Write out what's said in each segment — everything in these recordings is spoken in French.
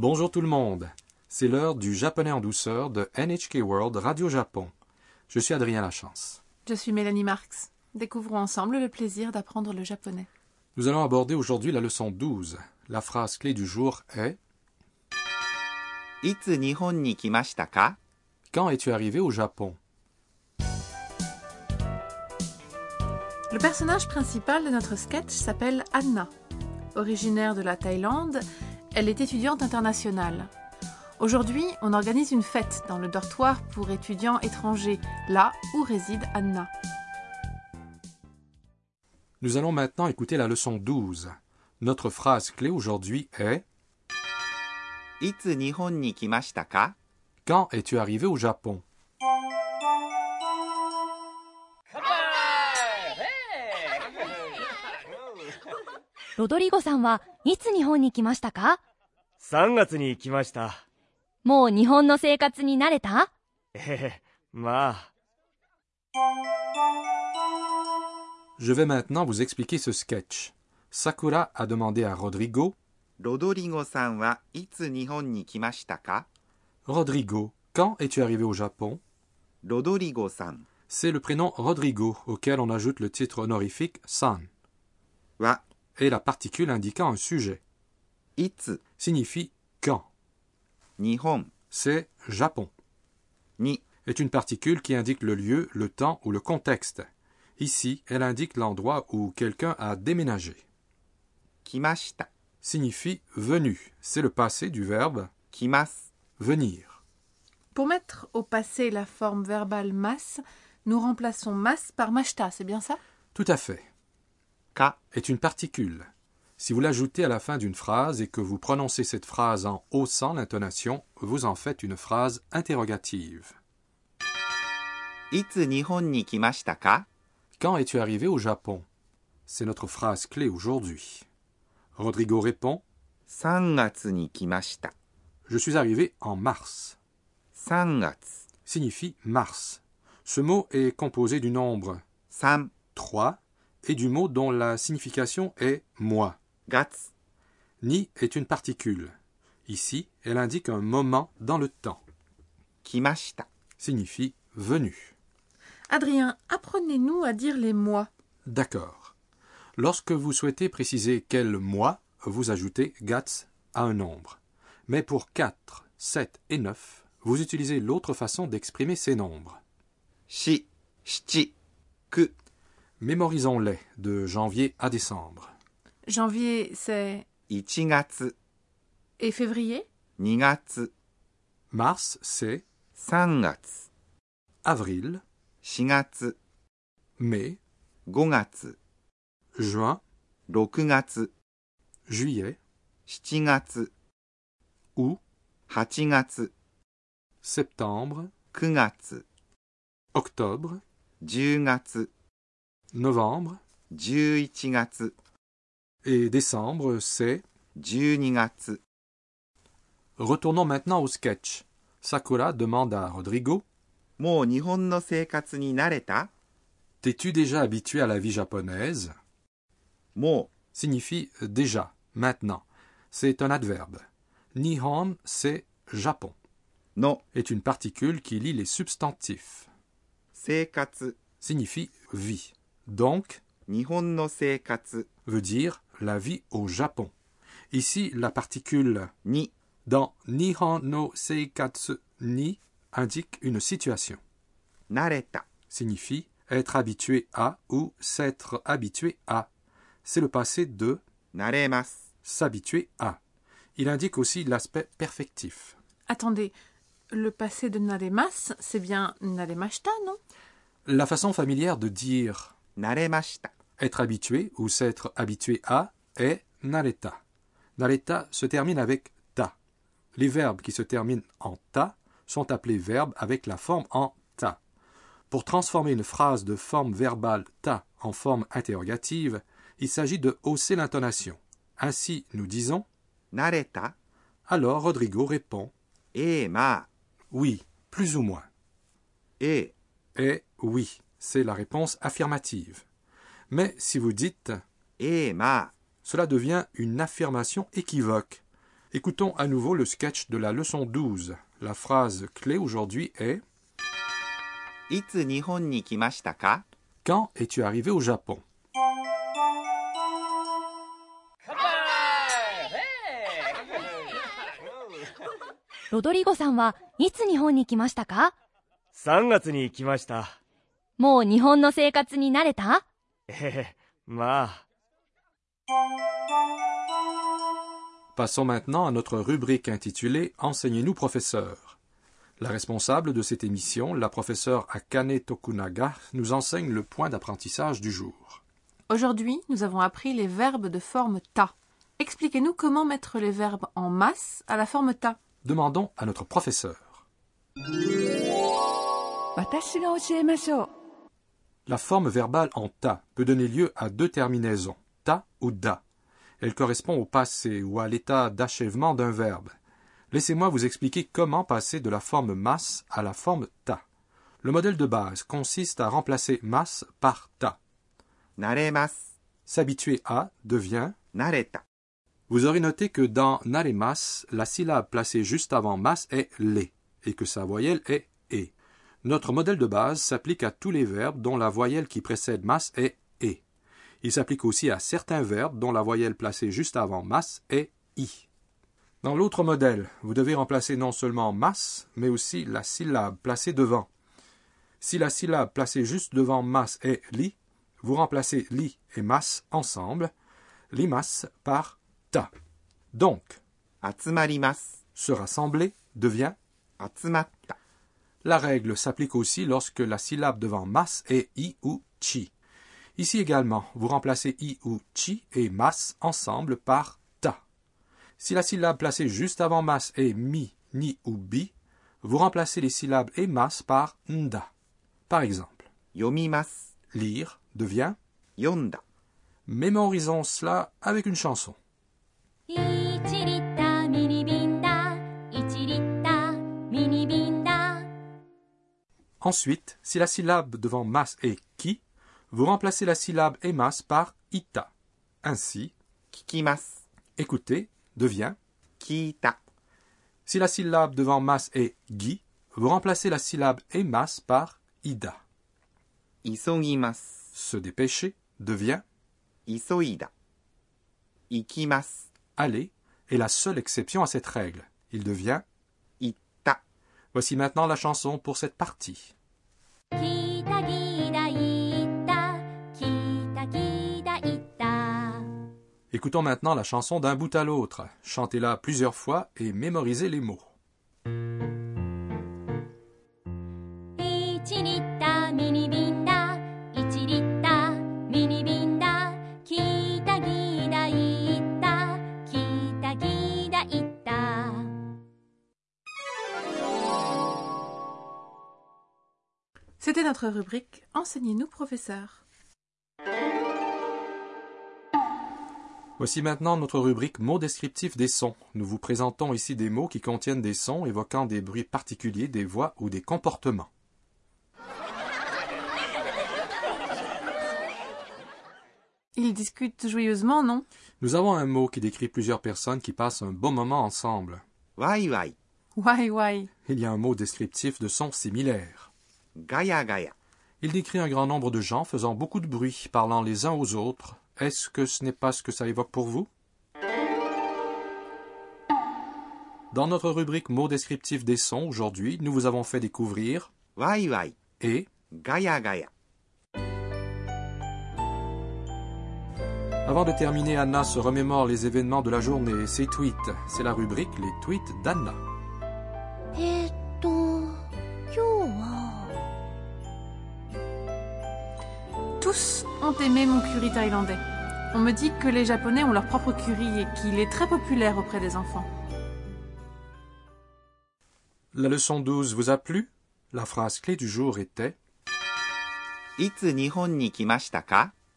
Bonjour tout le monde. C'est l'heure du japonais en douceur de NHK World Radio Japon. Je suis Adrien Lachance. Je suis Mélanie Marx. Découvrons ensemble le plaisir d'apprendre le japonais. Nous allons aborder aujourd'hui la leçon 12. La phrase clé du jour est Quand es-tu arrivé au Japon? Le personnage principal de notre sketch s'appelle Anna. Originaire de la Thaïlande, elle est étudiante internationale. Aujourd'hui, on organise une fête dans le dortoir pour étudiants étrangers, là où réside Anna. Nous allons maintenant écouter la leçon 12. Notre phrase clé aujourd'hui est Quand es-tu arrivé au Japon? Rodrigo-san wa itsu Nihon ni kimashita ka? 3月に来ました。もう日本の生活に慣れたええ、まあ、 Je vais maintenant vous expliquer ce sketch. Sakura a demandé à Rodrigo ロドリゴさんはいつ日本に来ましたか Rodrigo, quand es-tu arrivé au Japon ロドリゴさん C'est le prénom Rodrigo auquel on ajoute le titre honorifique san は et la particule indiquant un sujet. いつ signifie quand. Nihon, c'est Japon. Ni est une particule qui indique le lieu, le temps ou le contexte. Ici, elle indique l'endroit où quelqu'un a déménagé. Kimashita signifie venu. C'est le passé du verbe kimas venir. Pour mettre au passé la forme verbale mas, nous remplaçons mas par mashta, c'est bien ça? Tout à fait. Ka est une particule. Si vous l'ajoutez à la fin d'une phrase et que vous prononcez cette phrase en haussant l'intonation, vous en faites une phrase interrogative. Quand es-tu arrivé au Japon? C'est notre phrase clé aujourd'hui. Rodrigo répond Je suis arrivé en mars. Signifie mars. Ce mot est composé du nombre 3 et du mot dont la signification est moi. Gatz. Ni est une particule. Ici, elle indique un moment dans le temps. Kimashita signifie venu. Adrien, apprenez-nous à dire les mois. D'accord. Lorsque vous souhaitez préciser quel mois, vous ajoutez Gats à un nombre. Mais pour 4, 7 et 9, vous utilisez l'autre façon d'exprimer ces nombres. Shi, shti, ku. Mémorisons-les de janvier à décembre. Janvier, c'est... 1月、 Et février 2月、 Mars, c'est 3月、 avril, 4月、 mai, 5月、 juin, 6月、 juillet, 7月、 août, 8月、 septembre, 9月、 octobre, 10月、 novembre 11月、 et décembre, c'est Retournons maintenant au sketch. Sakura demande à Rodrigo T'es-tu déjà habitué à la vie japonaise? Mo signifie déjà, maintenant. C'est un adverbe. Nihon, c'est Japon. Non est une particule qui lie les substantifs. Seikatsu signifie vie. Donc, Nihon no seikatsu veut dire la vie au Japon. Ici, la particule ni dans Nihon no Seikatsu ni indique une situation. Nareta signifie être habitué à ou s'être habitué à. C'est le passé de naremas s'habituer à. Il indique aussi l'aspect perfectif. Attendez, le passé de naremas, c'est bien naremashita, non? La façon familière de dire naremashita, être habitué ou s'être habitué à, est nareta. Nareta se termine avec ta. Les verbes qui se terminent en ta sont appelés verbes avec la forme en ta. Pour transformer une phrase de forme verbale ta en forme interrogative, il s'agit de hausser l'intonation. Ainsi, nous disons Nareta. Alors Rodrigo répond Eh ma. Oui, plus ou moins. Eh. Eh oui, c'est la réponse affirmative. Mais si vous dites Eh ma, cela devient une affirmation équivoque. Écoutons à nouveau le sketch de la leçon 12. La phrase clé aujourd'hui est いつ日本に来ましたか Quand es-tu arrivé au Japon ロドリゴさんはいつ日本に来ましたか3月に来ました。もう日本の生活に慣れたええ、まあ。 Passons maintenant à notre rubrique intitulée Enseignez-nous, professeur. La responsable de cette émission, la professeure Akane Tokunaga, nous enseigne le point d'apprentissage du jour. Aujourd'hui, nous avons appris les verbes de forme ta. Expliquez-nous comment mettre les verbes en masse à la forme ta. Demandons à notre professeur. La forme verbale en ta peut donner lieu à deux terminaisons ou da. Elle correspond au passé ou à l'état d'achèvement d'un verbe. Laissez-moi vous expliquer comment passer de la forme masse à la forme ta. Le modèle de base consiste à remplacer masse par ta. Naremas. S'habituer à devient nareta. Vous aurez noté que dans naremas, la syllabe placée juste avant mas est lé et que sa voyelle est e. Notre modèle de base s'applique à tous les verbes dont la voyelle qui précède mas est e. Il s'applique aussi à certains verbes dont la voyelle placée juste avant masse est i. Dans l'autre modèle, vous devez remplacer non seulement masse, mais aussi la syllabe placée devant. Si la syllabe placée juste devant masse est li, vous remplacez li et masse ensemble, limas par ta. Donc, se rassembler devient atsumatta. La règle s'applique aussi lorsque la syllabe devant mas est i ou chi. Ici également, vous remplacez i ou chi et mas ensemble par ta. Si la syllabe placée juste avant mas est mi, ni ou bi, vous remplacez les syllabes et mas par nda. Par exemple, yomimas lire devient yonda. Mémorisons cela avec une chanson. Ensuite, si la syllabe devant mas est ki, vous remplacez la syllabe emas par ita. Ainsi, kikimas, écoutez, devient kita. Si la syllabe devant mas est gi, vous remplacez la syllabe emas par ida. Isogimas, se dépêcher, devient isoida. Ikimas, aller, est la seule exception à cette règle. Il devient Ita. Voici maintenant la chanson pour cette partie. Écoutons maintenant la chanson d'un bout à l'autre. Chantez-la plusieurs fois et mémorisez les mots. C'était notre rubrique Enseignez-nous, professeur. Voici maintenant notre rubrique mots descriptifs des sons. Nous vous présentons ici des mots qui contiennent des sons évoquant des bruits particuliers, des voix ou des comportements. Ils discutent joyeusement, non? Nous avons un mot qui décrit plusieurs personnes qui passent un bon moment ensemble. Wai wai. Wai wai. Il y a un mot descriptif de sons similaires. Gaya gaya. Il décrit un grand nombre de gens faisant beaucoup de bruit, parlant les uns aux autres, Est-ce que ce n'est pas ce que ça évoque pour vous Dans notre rubrique mots descriptifs des sons, aujourd'hui, nous vous avons fait découvrir ワイワイ。 et ガヤガヤ。 Avant de terminer, Anna se remémore les événements de la journée et ses tweets. C'est la rubrique Les tweets d'Anna. えーっと今日は Tous ont aimé mon curry thaïlandais. On me dit que les Japonais ont leur propre curry et qu'il est très populaire auprès des enfants. La leçon 12 vous a plu? La phrase clé du jour était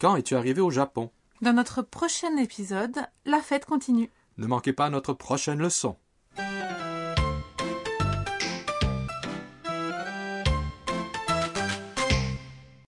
Quand es-tu arrivé au Japon? Dans notre prochain épisode, la fête continue. Ne manquez pas notre prochaine leçon.